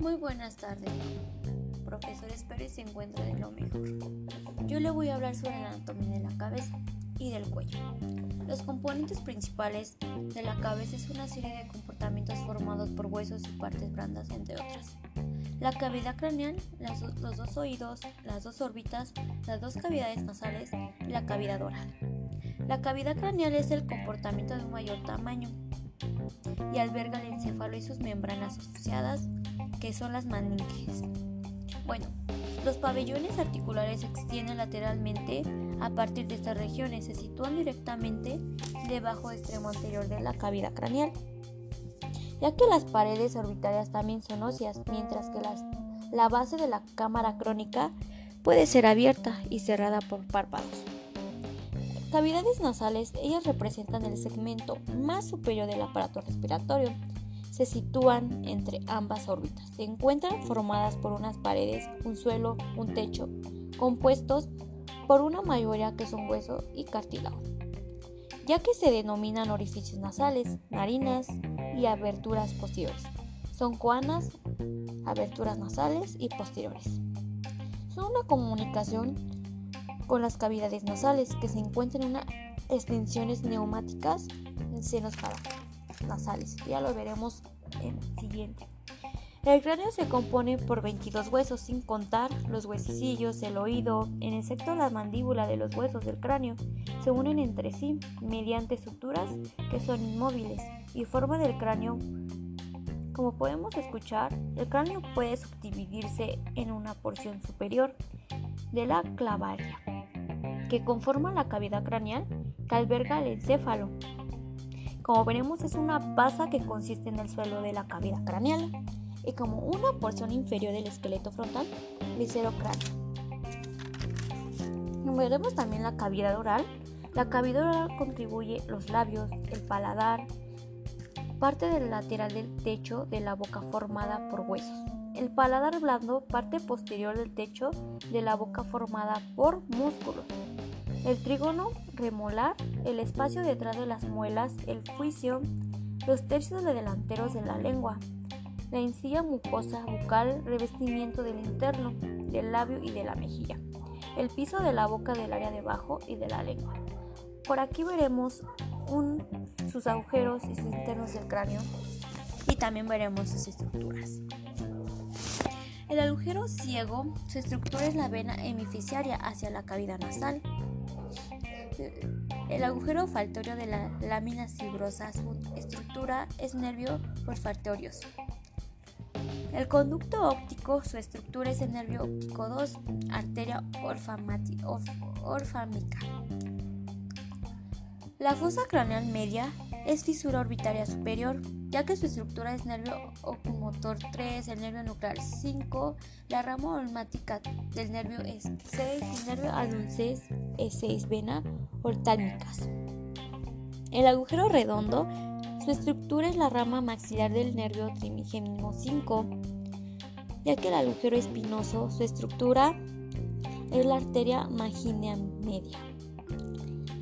buenas tardes, profesor. Espero se encuentre de lo mejor. Yo le voy a hablar sobre la anatomía de la cabeza y del cuello. Los componentes principales de la cabeza es una serie de comportamientos formados por huesos y partes blandas, entre otras. La cavidad craneal, los dos oídos, las dos órbitas, las dos cavidades nasales y la cavidad oral. La cavidad craneal es el comportamiento de un mayor tamaño y alberga el encéfalo y sus membranas asociadas, que son las maninges. Bueno, los pabellones articulares se extienden lateralmente a partir de estas regiones, se sitúan directamente debajo del extremo anterior de la cavidad craneal, ya que las paredes orbitarias también son óseas, mientras que la base de la cámara crónica puede ser abierta y cerrada por párpados. Cavidades nasales, ellas representan el segmento más superior del aparato respiratorio. Se sitúan entre ambas órbitas. Se encuentran formadas por unas paredes, un suelo, un techo, compuestos por una mayoría que son hueso y cartílago, ya que se denominan orificios nasales, narinas y aberturas posteriores. Son coanas, aberturas nasales y posteriores. Son una comunicación con las cavidades nasales que se encuentran en unas extensiones neumáticas en senos nasales. Ya lo veremos en el siguiente. El cráneo se compone por 22 huesos, sin contar los huesicillos, el oído, en excepto la mandíbula de los huesos del cráneo, se unen entre sí mediante estructuras que son inmóviles y forma del cráneo. Como podemos escuchar, el cráneo puede subdividirse en una porción superior de la clavaria que conforma la cavidad craneal que alberga el encéfalo. Como veremos es una basa que consiste en el suelo de la cavidad craneal y como una porción inferior del esqueleto frontal viscerocráneo. Veremos también la cavidad oral. La cavidad oral contribuye los labios, el paladar, parte del lateral del techo de la boca formada por huesos. El paladar blando, parte posterior del techo de la boca formada por músculos. El trígono remolar, el espacio detrás de las muelas, el juicio, los tercios delanteros de la lengua, la encilla mucosa bucal, revestimiento del interno, del labio y de la mejilla, el piso de la boca del área debajo y de la lengua. Por aquí veremos sus agujeros y sus internos del cráneo y también veremos sus estructuras. El agujero ciego, su estructura es la vena hemificiaria hacia la cavidad nasal. El agujero olfatorio de la lámina fibrosa, su estructura es nervio olfatorio. El conducto óptico, su estructura es el nervio óptico 2, arteria orfámica. La fosa craneal media es fisura orbitaria superior, ya que su estructura es nervio ocumotor 3, el nervio nuclear 5, la rama olmática del nervio es 6 y el nervio adulces es 6 vena ortánicas. El agujero redondo, su estructura es la rama maxilar del nervio trimigénimo 5, ya que el agujero espinoso, su estructura es la arteria maginea media.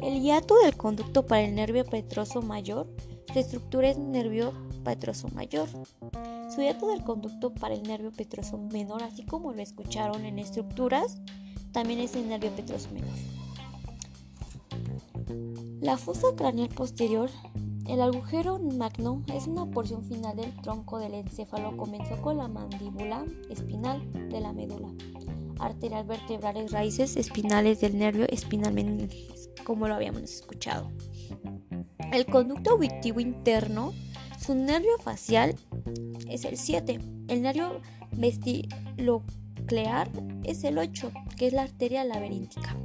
El hiato del conducto para el nervio petroso mayor, su estructura es nervio petroso mayor. Su hiato del conducto para el nervio petroso menor, así como lo escucharon en estructuras, también es el nervio petroso menor. La fosa craneal posterior, el agujero magno, es una porción final del tronco del encéfalo. Comenzó con la mandíbula espinal de la médula arterial vertebrales raíces espinales del nervio espinal como lo habíamos escuchado. El conducto auditivo interno, su nervio facial es el 7. El nervio vestiloclear es el 8, que es la arteria laberíntica.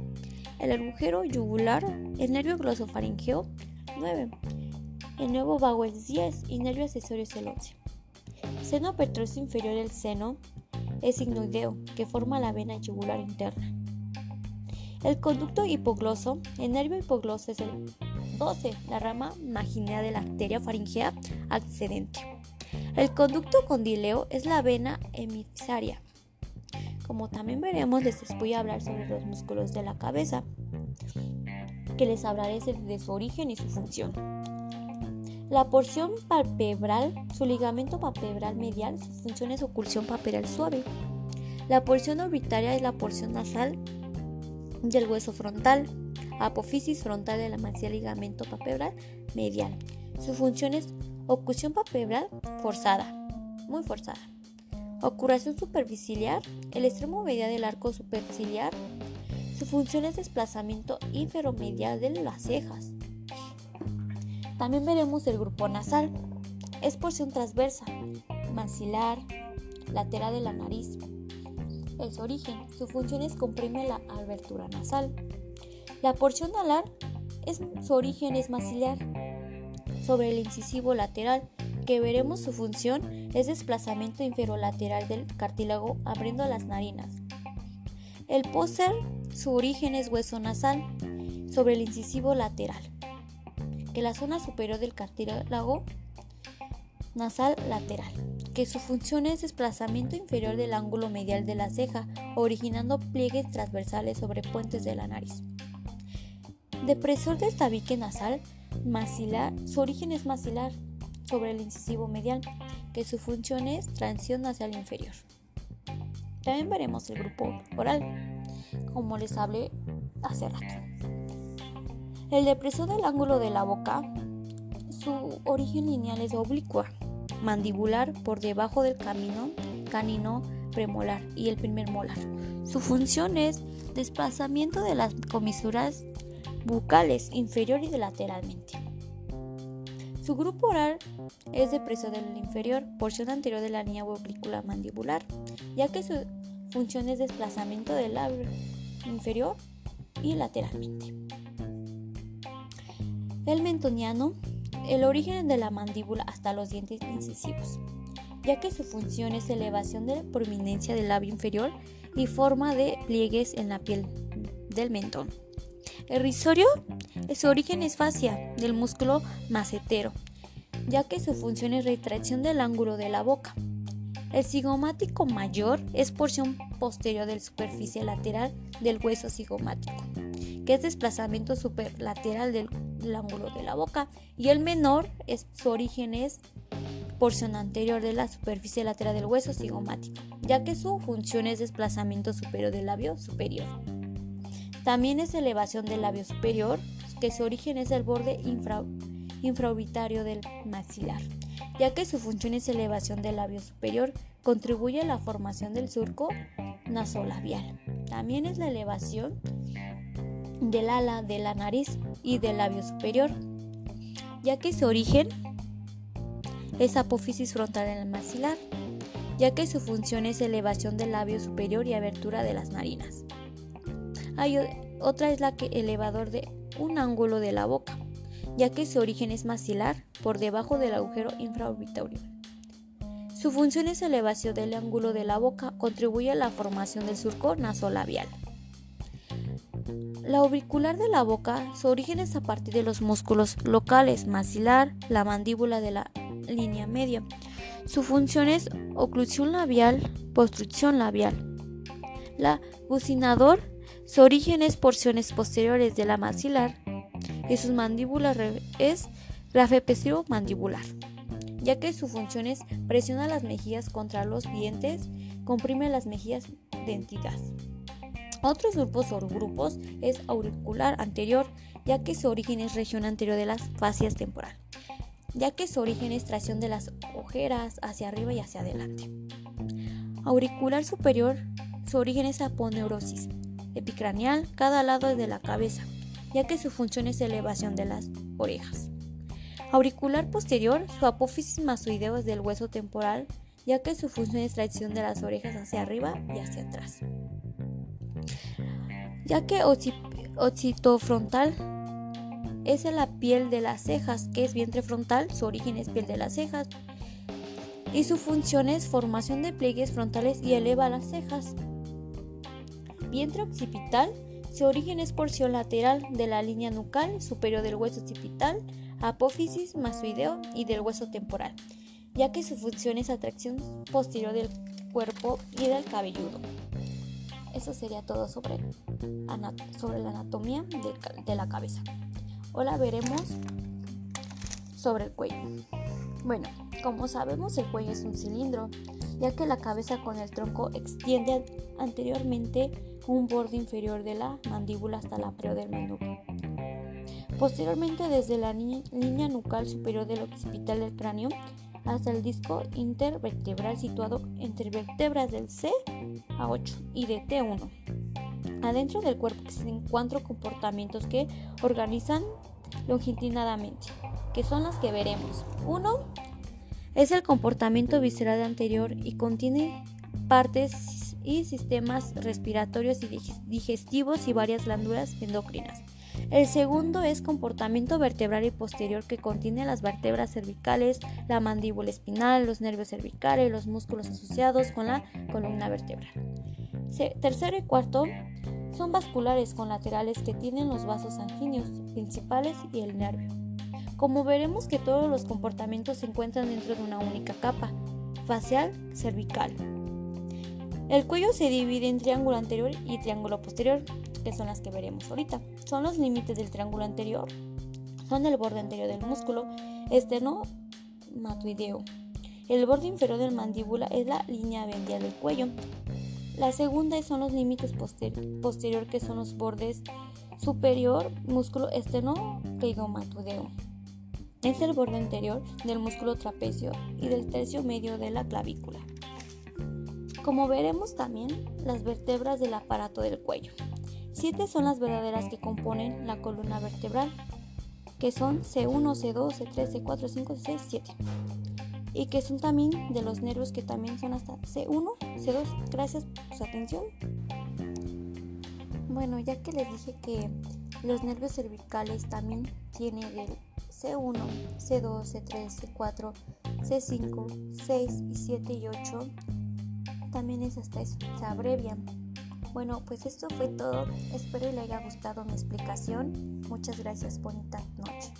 El agujero yugular, el nervio glosofaringeo, 9. El nuevo vago es 10 y nervio accesorio es el 11. Seno petroso inferior del seno es signoideo, que forma la vena yugular interna. El conducto hipogloso, el nervio hipogloso es el 12, la rama maginea de la arteria faringea accedente. El conducto condileo es la vena emisaria. Como también veremos, les voy a hablar sobre los músculos de la cabeza, que les hablaré de su origen y su función. La porción palpebral, su ligamento palpebral medial, su función es oclusión palpebral suave. La porción orbitaria es la porción nasal del hueso frontal, apófisis frontal de la maxila ligamento palpebral medial. Su función es oclusión palpebral forzada, muy forzada. Ocuración superciliar, el extremo medial del arco superciliar. Su función es desplazamiento inferomedial de las cejas. También veremos el grupo nasal. Es porción transversa, maxilar, lateral de la nariz. Es origen. Su función es comprimir la abertura nasal. La porción alar, es, su origen es maxilar. Sobre el incisivo lateral, que veremos su función es desplazamiento inferolateral del cartílago abriendo las narinas. El póster, su origen es hueso nasal sobre el incisivo lateral que la zona superior del cartílago nasal lateral, que su función es desplazamiento inferior del ángulo medial de la ceja, originando pliegues transversales sobre puentes de la nariz. Depresor del tabique nasal, maxilar, su origen es maxilar sobre el incisivo medial, que su función es transición nasal inferior. También veremos el grupo oral, como les hablé hace rato. El depresor del ángulo de la boca, su origen lineal es oblicua, mandibular por debajo del camino canino premolar y el primer molar. Su función es desplazamiento de las comisuras bucales inferior y lateralmente. Su grupo oral es depresor del inferior, porción anterior de la línea oblicula mandibular, ya que su función es desplazamiento del labio inferior y lateralmente. El mentoniano, el origen de la mandíbula hasta los dientes incisivos, ya que su función es elevación de la prominencia del labio inferior y forma de pliegues en la piel del mentón. El risorio, su origen es fascia del músculo macetero, ya que su función es retracción del ángulo de la boca. El cigomático mayor es porción posterior de la superficie lateral del hueso cigomático, que es desplazamiento superlateral del el ángulo de la boca y el menor es, su origen es porción anterior de la superficie lateral del hueso cigomático, ya que su función es desplazamiento superior del labio superior. También es elevación del labio superior, que su origen es el borde infra, infraorbitario del maxilar, ya que su función es elevación del labio superior, contribuye a la formación del surco nasolabial. También es la elevación del ala de la nariz y del labio superior, ya que su origen es apófisis frontal en el maxilar, ya que su función es elevación del labio superior y abertura de las narinas. Hay otra es la que elevador de un ángulo de la boca, ya que su origen es maxilar por debajo del agujero infraorbitario. Su función es elevación del ángulo de la boca, contribuye a la formación del surco nasolabial. La auricular de la boca, su origen es a partir de los músculos locales, maxilar, la mandíbula de la línea media. Su función es oclusión labial, postrucción labial. La bucinador, su origen es porciones posteriores de la maxilar y sus mandíbulas es grafepestrio mandibular, ya que su función es presionar las mejillas contra los dientes, comprime las mejillas dentidas. Otros grupos o grupos es auricular anterior, ya que su origen es región anterior de las fascias temporal, ya que su origen es tracción de las ojeras hacia arriba y hacia adelante. Auricular superior, su origen es aponeurosis epicraneal cada lado de la cabeza, ya que su función es elevación de las orejas. Auricular posterior, su apófisis mastoideo es del hueso temporal, ya que su función es tracción de las orejas hacia arriba y hacia atrás ya que occitofrontal es la piel de las cejas, que es vientre frontal, su origen es piel de las cejas, y su función es formación de pliegues frontales y eleva las cejas. Vientre occipital, su origen es porción lateral de la línea nucal superior del hueso occipital, apófisis mastoideo y del hueso temporal, ya que su función es atracción posterior del cuerpo y del cabelludo. Eso sería todo sobre, sobre la anatomía de, la cabeza. Ahora veremos sobre el cuello. Bueno, como sabemos el cuello es un cilindro, ya que la cabeza con el tronco extiende anteriormente un borde inferior de la mandíbula hasta la preoderma Posteriormente desde la línea nucal superior del occipital del cráneo hasta el disco intervertebral situado entre vértebras del C a 8 y de T1. Adentro del cuerpo existen cuatro comportamientos que organizan longitudinalmente, que son los que veremos. Uno es el comportamiento visceral anterior y contiene partes y sistemas respiratorios y digestivos y varias glándulas endocrinas. El segundo es comportamiento vertebral y posterior que contiene las vértebras cervicales, la mandíbula espinal, los nervios cervicales, los músculos asociados con la columna vertebral. tercero y cuarto son vasculares con laterales que tienen los vasos sanguíneos principales y el nervio. Como veremos que todos los comportamientos se encuentran dentro de una única capa, facial cervical. El cuello se divide en triángulo anterior y triángulo posterior, que son las que veremos ahorita. Son los límites del triángulo anterior, son el borde anterior del músculo esternomatoideo. El borde inferior del mandíbula es la línea vendial del cuello. La segunda son los límites posterior, que son los bordes superior, músculo esternocleidomatodeo. Es el borde anterior del músculo trapecio y del tercio medio de la clavícula. Como veremos también las vértebras del aparato del cuello. Siete son las verdaderas que componen la columna vertebral, que son C1, C2, C3, C4, C5, C6, 7 y que son también de los nervios que también son hasta C1, C2. Gracias por su atención. Bueno, ya que les dije que los nervios cervicales también tienen del C1, C2, C3, C4, C5, 6 y 7 y 8, también es hasta eso, se abrevian. Bueno, pues esto fue todo. Espero le haya gustado mi explicación. Muchas gracias. Bonita noche.